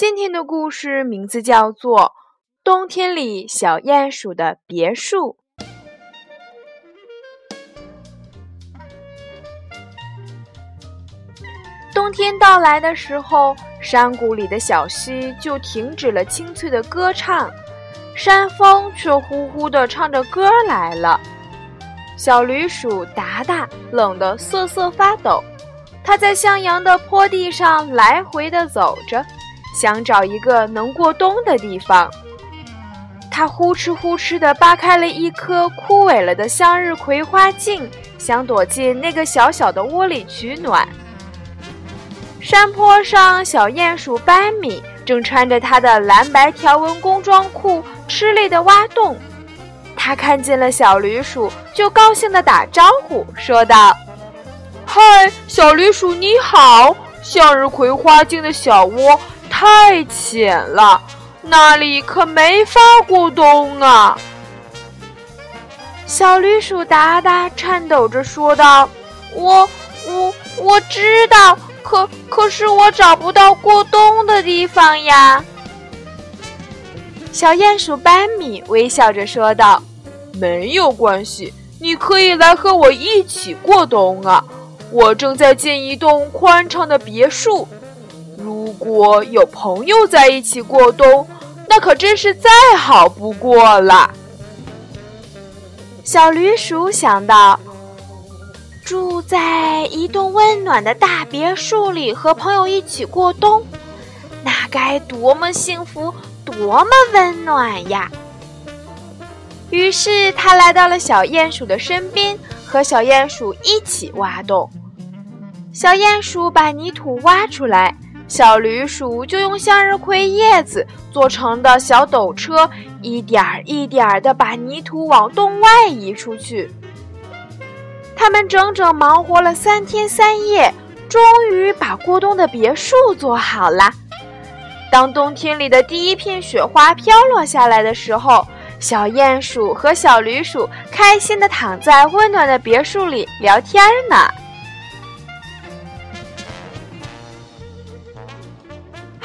今天的故事名字叫做《冬天里小鼹鼠的别墅》。冬天到来的时候，山谷里的小溪就停止了清脆的歌唱，山风却呼呼地唱着歌来了。小驴鼠达达冷得瑟瑟发抖，它在向阳的坡地上来回地走着。想找一个能过冬的地方，他呼哧呼哧地扒开了一颗枯萎了的向日葵花茎，想躲进那个小小的窝里取暖。山坡上，小鼹鼠班米正穿着它的蓝白条纹工装裤，吃力地挖洞。他看见了小驴鼠，就高兴地打招呼，说道：“嗨，小驴鼠你好！向日葵花茎的小窝。”太浅了，那里可没法过冬啊！小驴鼠达达颤抖着说道：“我我我知道，可可是我找不到过冬的地方呀。”小鼹鼠班米微笑着说道：“没有关系，你可以来和我一起过冬啊！我正在建一栋宽敞的别墅。”如果有朋友在一起过冬，那可真是再好不过了。小驴鼠想到，住在一栋温暖的大别墅里，和朋友一起过冬，那该多么幸福，多么温暖呀！于是，他来到了小鼹鼠的身边，和小鼹鼠一起挖洞。小鼹鼠把泥土挖出来。小驴鼠就用向日葵叶子做成的小斗车，一点儿一点儿地把泥土往洞外移出去。他们整整忙活了三天三夜，终于把过冬的别墅做好了。当冬天里的第一片雪花飘落下来的时候，小鼹鼠和小驴鼠开心地躺在温暖的别墅里聊天呢。